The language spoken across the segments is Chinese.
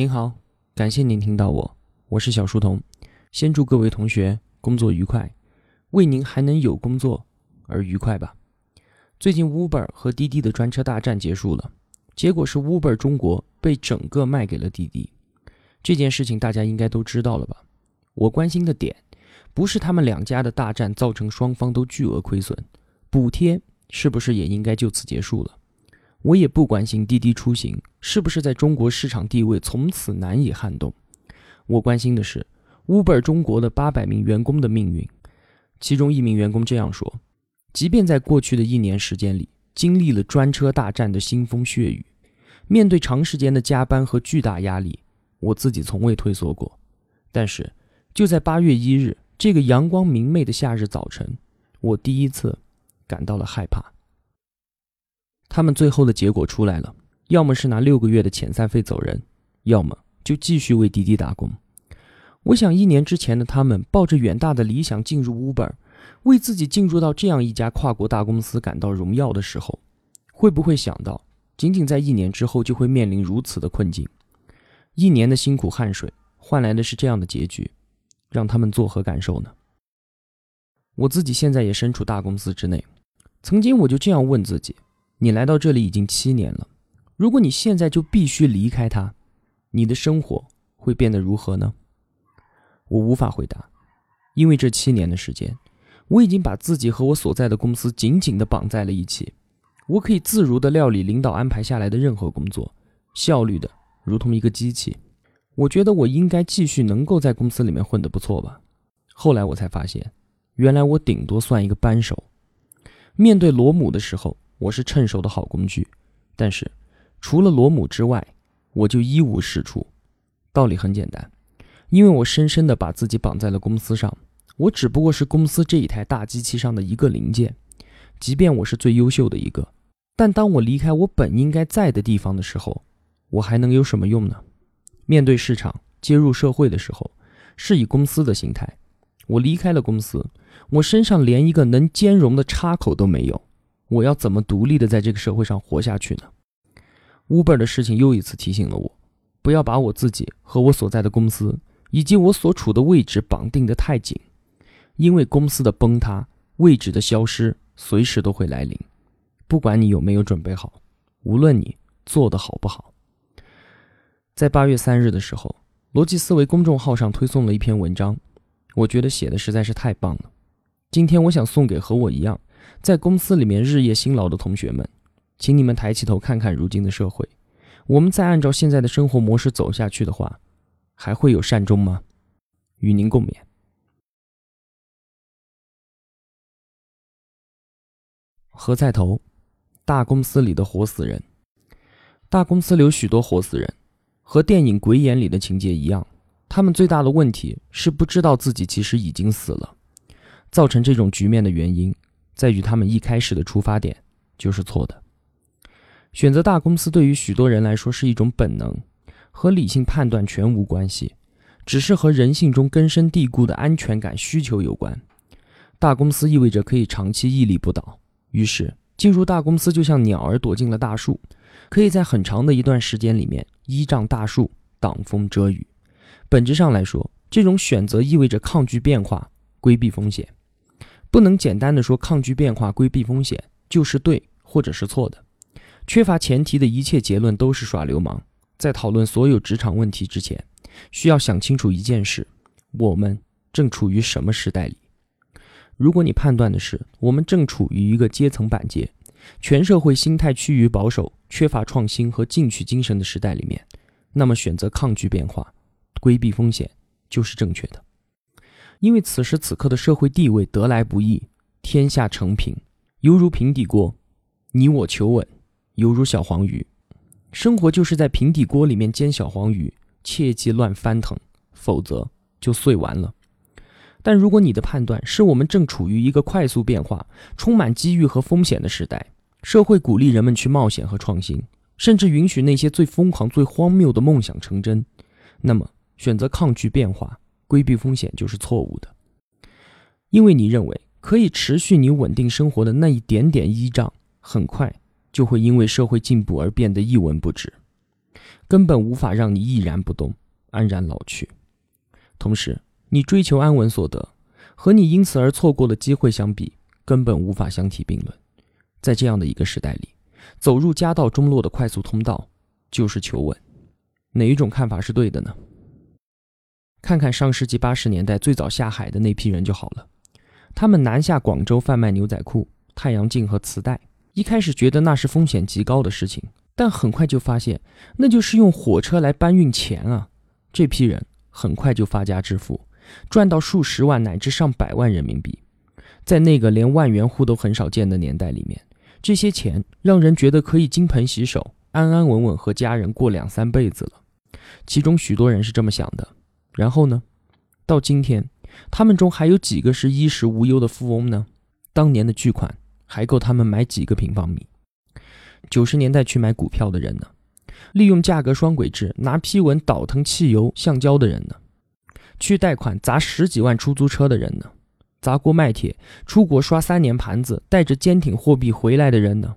您好，感谢您听到我，我是小书童。先祝各位同学工作愉快，为您还能有工作而愉快吧。最近 Uber 和滴滴的专车大战结束了，结果是 Uber 中国被整个卖给了滴滴。这件事情大家应该都知道了吧？我关心的点不是他们两家的大战造成双方都巨额亏损，补贴是不是也应该就此结束了？我也不关心滴滴出行是不是在中国市场地位从此难以撼动，我关心的是 Uber 中国的八百名员工的命运。其中一名员工这样说：“即便在过去的一年时间里，经历了专车大战的腥风血雨，面对长时间的加班和巨大压力，我自己从未退缩过。但是，就在八月一日这个阳光明媚的夏日早晨，我第一次感到了害怕。”他们最后的结果出来了，要么是拿六个月的遣散费走人，要么就继续为滴滴打工。我想，一年之前的他们抱着远大的理想进入 Uber，为自己进入到这样一家跨国大公司感到荣耀的时候，会不会想到，仅仅在一年之后就会面临如此的困境？一年的辛苦汗水换来的是这样的结局，让他们作何感受呢？我自己现在也身处大公司之内，曾经我就这样问自己。你来到这里已经七年了，如果你现在就必须离开它，你的生活会变得如何呢？我无法回答，因为这七年的时间，我已经把自己和我所在的公司紧紧地绑在了一起。我可以自如地料理领导安排下来的任何工作，效率的如同一个机器。我觉得我应该继续能够在公司里面混得不错吧。后来我才发现，原来我顶多算一个扳手。面对罗姆的时候。我是趁手的好工具，但是除了罗姆之外，我就一无是处。道理很简单，因为我深深的把自己绑在了公司上，我只不过是公司这一台大机器上的一个零件。即便我是最优秀的一个，但当我离开我本应该在的地方的时候，我还能有什么用呢？面对市场、接入社会的时候，是以公司的心态。我离开了公司，我身上连一个能兼容的插口都没有。我要怎么独立的在这个社会上活下去呢？Uber 的事情又一次提醒了我，不要把我自己和我所在的公司以及我所处的位置绑定的太紧，因为公司的崩塌、位置的消失随时都会来临。不管你有没有准备好，无论你做的好不好，在八月三日的时候，逻辑思维公众号上推送了一篇文章，我觉得写的实在是太棒了。今天我想送给和我一样。在公司里面日夜辛劳的同学们，请你们抬起头看看如今的社会。我们再按照现在的生活模式走下去的话，还会有善终吗？与您共勉。何菜头，大公司里的活死人。大公司里有许多活死人，和电影《鬼眼》里的情节一样，他们最大的问题是不知道自己其实已经死了。造成这种局面的原因。在于他们一开始的出发点就是错的。选择大公司对于许多人来说是一种本能，和理性判断全无关系，只是和人性中根深蒂固的安全感需求有关。大公司意味着可以长期屹立不倒，于是进入大公司就像鸟儿躲进了大树，可以在很长的一段时间里面依仗大树挡风遮雨。本质上来说，这种选择意味着抗拒变化，规避风险。不能简单的说抗拒变化、规避风险就是对或者是错的。缺乏前提的一切结论都是耍流氓。在讨论所有职场问题之前，需要想清楚一件事：我们正处于什么时代里？如果你判断的是我们正处于一个阶层板结、全社会心态趋于保守、缺乏创新和进取精神的时代里面，那么选择抗拒变化、规避风险就是正确的。因为此时此刻的社会地位得来不易，天下成平，犹如平底锅，你我求稳，犹如小黄鱼。生活就是在平底锅里面煎小黄鱼，切记乱翻腾，否则就碎完了。但如果你的判断是我们正处于一个快速变化、充满机遇和风险的时代，社会鼓励人们去冒险和创新，甚至允许那些最疯狂、最荒谬的梦想成真，那么选择抗拒变化。规避风险就是错误的，因为你认为可以持续你稳定生活的那一点点依仗，很快就会因为社会进步而变得一文不值。根本无法让你屹然不动、安然老去。同时，你追求安稳所得，和你因此而错过的机会相比，根本无法相提并论。在这样的一个时代里，走入家道中落的快速通道，就是求稳。哪一种看法是对的呢？看看上世纪八十年代最早下海的那批人就好了。他们南下广州贩卖牛仔裤、太阳镜和磁带，一开始觉得那是风险极高的事情，但很快就发现那就是用火车来搬运钱啊！这批人很快就发家致富，赚到数十万乃至上百万人民币。在那个连万元户都很少见的年代里面，这些钱让人觉得可以金盆洗手、安安稳稳和家人过两三辈子了。其中许多人是这么想的。然后呢？到今天，他们中还有几个是衣食无忧的富翁呢？当年的巨款还够他们买几个平方米？九十年代去买股票的人呢？利用价格双轨制拿批文倒腾汽油、橡胶的人呢？去贷款砸十几万出租车的人呢？砸锅卖铁出国刷三年盘子，带着坚挺货币回来的人呢？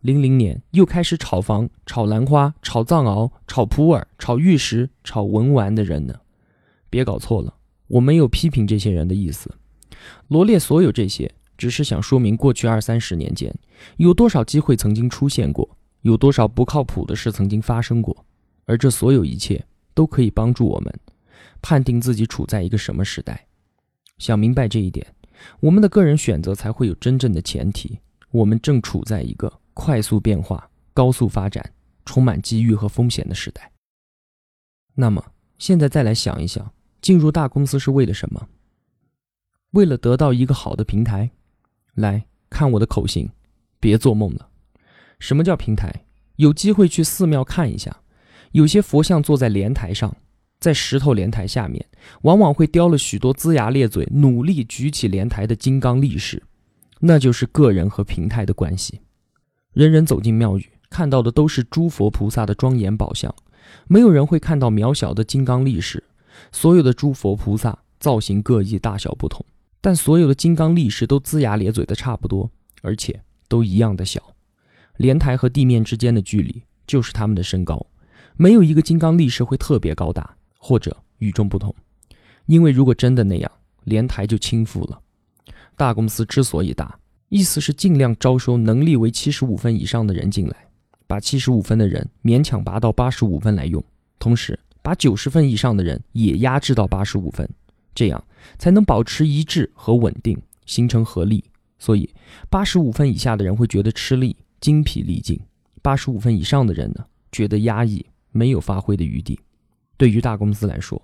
零零年又开始炒房、炒兰花、炒藏獒、炒普洱、炒玉石、炒文玩的人呢？别搞错了，我没有批评这些人的意思。罗列所有这些，只是想说明过去二三十年间有多少机会曾经出现过，有多少不靠谱的事曾经发生过，而这所有一切都可以帮助我们判定自己处在一个什么时代。想明白这一点，我们的个人选择才会有真正的前提。我们正处在一个快速变化、高速发展、充满机遇和风险的时代。那么，现在再来想一想。进入大公司是为了什么？为了得到一个好的平台。来看我的口型，别做梦了。什么叫平台？有机会去寺庙看一下，有些佛像坐在莲台上，在石头莲台下面，往往会雕了许多龇牙咧嘴、努力举起莲台的金刚力士，那就是个人和平台的关系。人人走进庙宇，看到的都是诸佛菩萨的庄严宝相，没有人会看到渺小的金刚力士。所有的诸佛菩萨造型各异，大小不同，但所有的金刚力士都龇牙咧嘴的差不多，而且都一样的小。莲台和地面之间的距离就是他们的身高，没有一个金刚力士会特别高大或者与众不同，因为如果真的那样，莲台就倾覆了。大公司之所以大，意思是尽量招收能力为七十五分以上的人进来，把七十五分的人勉强拔到八十五分来用，同时。把九十分以上的人也压制到八十五分，这样才能保持一致和稳定，形成合力。所以，八十五分以下的人会觉得吃力、精疲力尽；八十五分以上的人呢，觉得压抑，没有发挥的余地。对于大公司来说，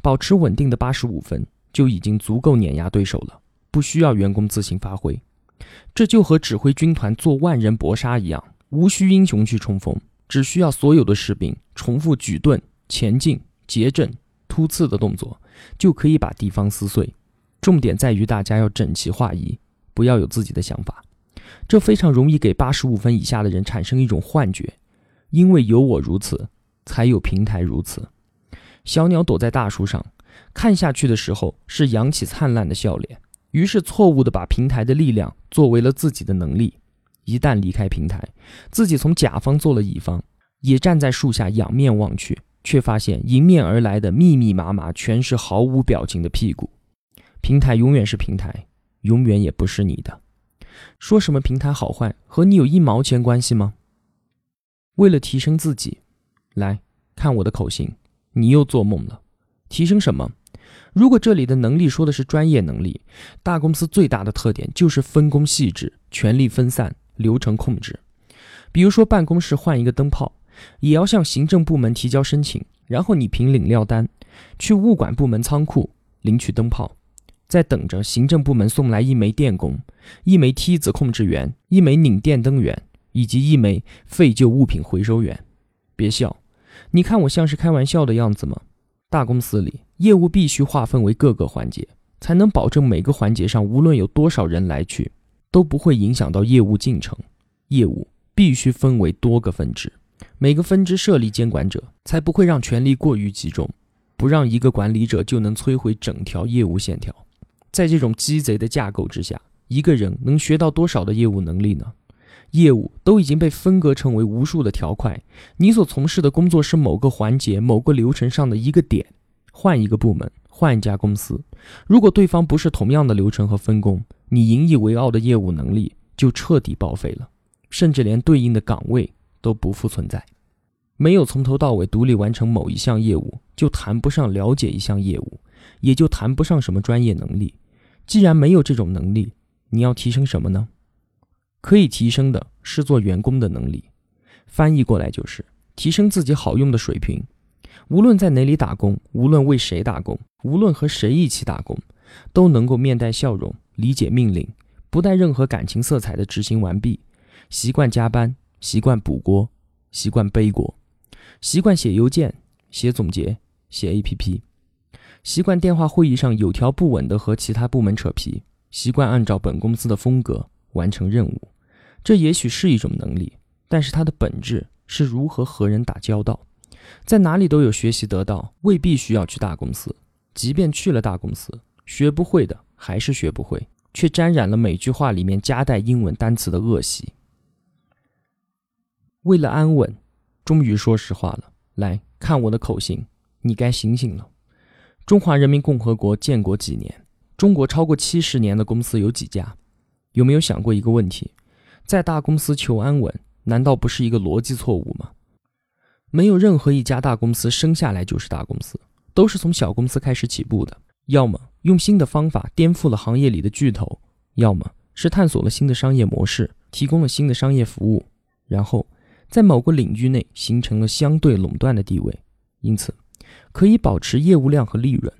保持稳定的八十五分就已经足够碾压对手了，不需要员工自行发挥。这就和指挥军团做万人搏杀一样，无需英雄去冲锋，只需要所有的士兵重复举盾。前进、结阵、突刺的动作，就可以把地方撕碎。重点在于大家要整齐划一，不要有自己的想法。这非常容易给八十五分以下的人产生一种幻觉，因为有我如此，才有平台如此。小鸟躲在大树上，看下去的时候是扬起灿烂的笑脸，于是错误的把平台的力量作为了自己的能力。一旦离开平台，自己从甲方做了乙方，也站在树下仰面望去。却发现迎面而来的密密麻麻全是毫无表情的屁股。平台永远是平台，永远也不是你的。说什么平台好坏和你有一毛钱关系吗？为了提升自己，来看我的口型，你又做梦了。提升什么？如果这里的能力说的是专业能力，大公司最大的特点就是分工细致、权力分散、流程控制。比如说办公室换一个灯泡。也要向行政部门提交申请，然后你凭领料单去物管部门仓库领取灯泡，在等着行政部门送来一枚电工、一枚梯子控制员、一枚拧电灯员以及一枚废旧物品回收员。别笑，你看我像是开玩笑的样子吗？大公司里业务必须划分为各个环节，才能保证每个环节上无论有多少人来去，都不会影响到业务进程。业务必须分为多个分支。每个分支设立监管者，才不会让权力过于集中，不让一个管理者就能摧毁整条业务线条。在这种鸡贼的架构之下，一个人能学到多少的业务能力呢？业务都已经被分割成为无数的条块，你所从事的工作是某个环节、某个流程上的一个点。换一个部门，换一家公司，如果对方不是同样的流程和分工，你引以为傲的业务能力就彻底报废了，甚至连对应的岗位都不复存在。没有从头到尾独立完成某一项业务，就谈不上了解一项业务，也就谈不上什么专业能力。既然没有这种能力，你要提升什么呢？可以提升的是做员工的能力，翻译过来就是提升自己好用的水平。无论在哪里打工，无论为谁打工，无论和谁一起打工，都能够面带笑容，理解命令，不带任何感情色彩的执行完毕。习惯加班，习惯补锅，习惯背锅，习惯写邮件、写总结、写 APP，习惯电话会议上有条不紊地和其他部门扯皮，习惯按照本公司的风格完成任务。这也许是一种能力，但是它的本质是如何和人打交道。在哪里都有学习得到，未必需要去大公司。即便去了大公司，学不会的还是学不会，却沾染了每句话里面夹带英文单词的恶习。为了安稳，终于说实话了。来看我的口型，你该醒醒了。中华人民共和国建国几年？中国超过七十年的公司有几家？有没有想过一个问题？在大公司求安稳，难道不是一个逻辑错误吗？没有任何一家大公司生下来就是大公司，都是从小公司开始起步的。要么用新的方法颠覆了行业里的巨头，要么是探索了新的商业模式，提供了新的商业服务，然后在某个领域内形成了相对垄断的地位，因此可以保持业务量和利润。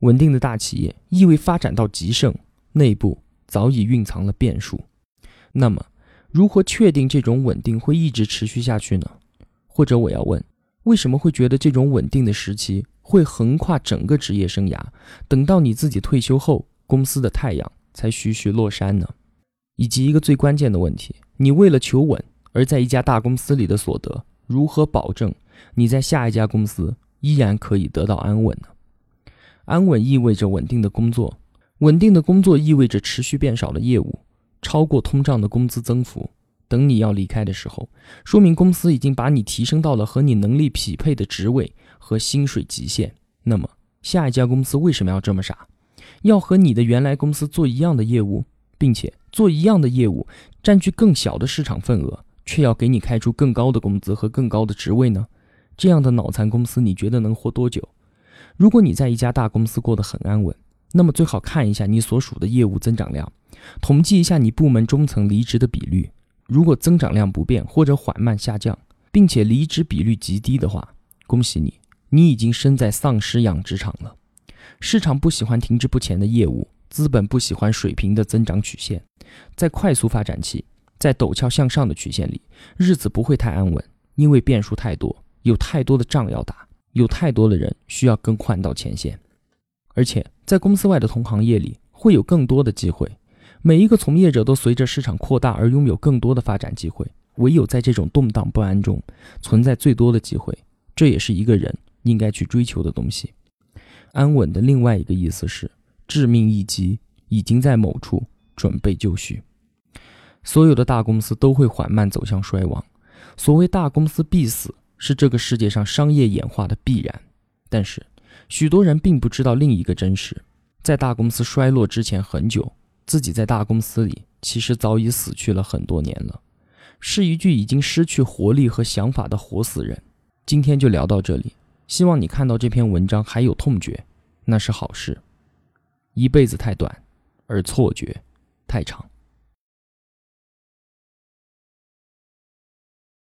稳定的大企业意味发展到极盛，内部早已蕴藏了变数。那么，如何确定这种稳定会一直持续下去呢？或者我要问，为什么会觉得这种稳定的时期会横跨整个职业生涯？等到你自己退休后，公司的太阳才徐徐落山呢？以及一个最关键的问题：你为了求稳而在一家大公司里的所得，如何保证你在下一家公司依然可以得到安稳呢？安稳意味着稳定的工作，稳定的工作意味着持续变少的业务，超过通胀的工资增幅。等你要离开的时候，说明公司已经把你提升到了和你能力匹配的职位和薪水极限。那么，下一家公司为什么要这么傻，要和你的原来公司做一样的业务，并且做一样的业务，占据更小的市场份额，却要给你开出更高的工资和更高的职位呢？这样的脑残公司，你觉得能活多久？如果你在一家大公司过得很安稳，那么最好看一下你所属的业务增长量，统计一下你部门中层离职的比率。如果增长量不变或者缓慢下降，并且离职比率极低的话，恭喜你，你已经身在丧尸养殖场了。市场不喜欢停滞不前的业务，资本不喜欢水平的增长曲线。在快速发展期，在陡峭向上的曲线里，日子不会太安稳，因为变数太多，有太多的仗要打，有太多的人需要更换到前线，而且在公司外的同行业里会有更多的机会。每一个从业者都随着市场扩大而拥有更多的发展机会，唯有在这种动荡不安中存在最多的机会，这也是一个人应该去追求的东西。安稳的另外一个意思是，致命一击已经在某处准备就绪。所有的大公司都会缓慢走向衰亡，所谓大公司必死是这个世界上商业演化的必然。但是，许多人并不知道另一个真实，在大公司衰落之前很久。自己在大公司里其实早已死去了很多年了，是一具已经失去活力和想法的活死人。今天就聊到这里，希望你看到这篇文章还有痛觉，那是好事。一辈子太短，而错觉太长。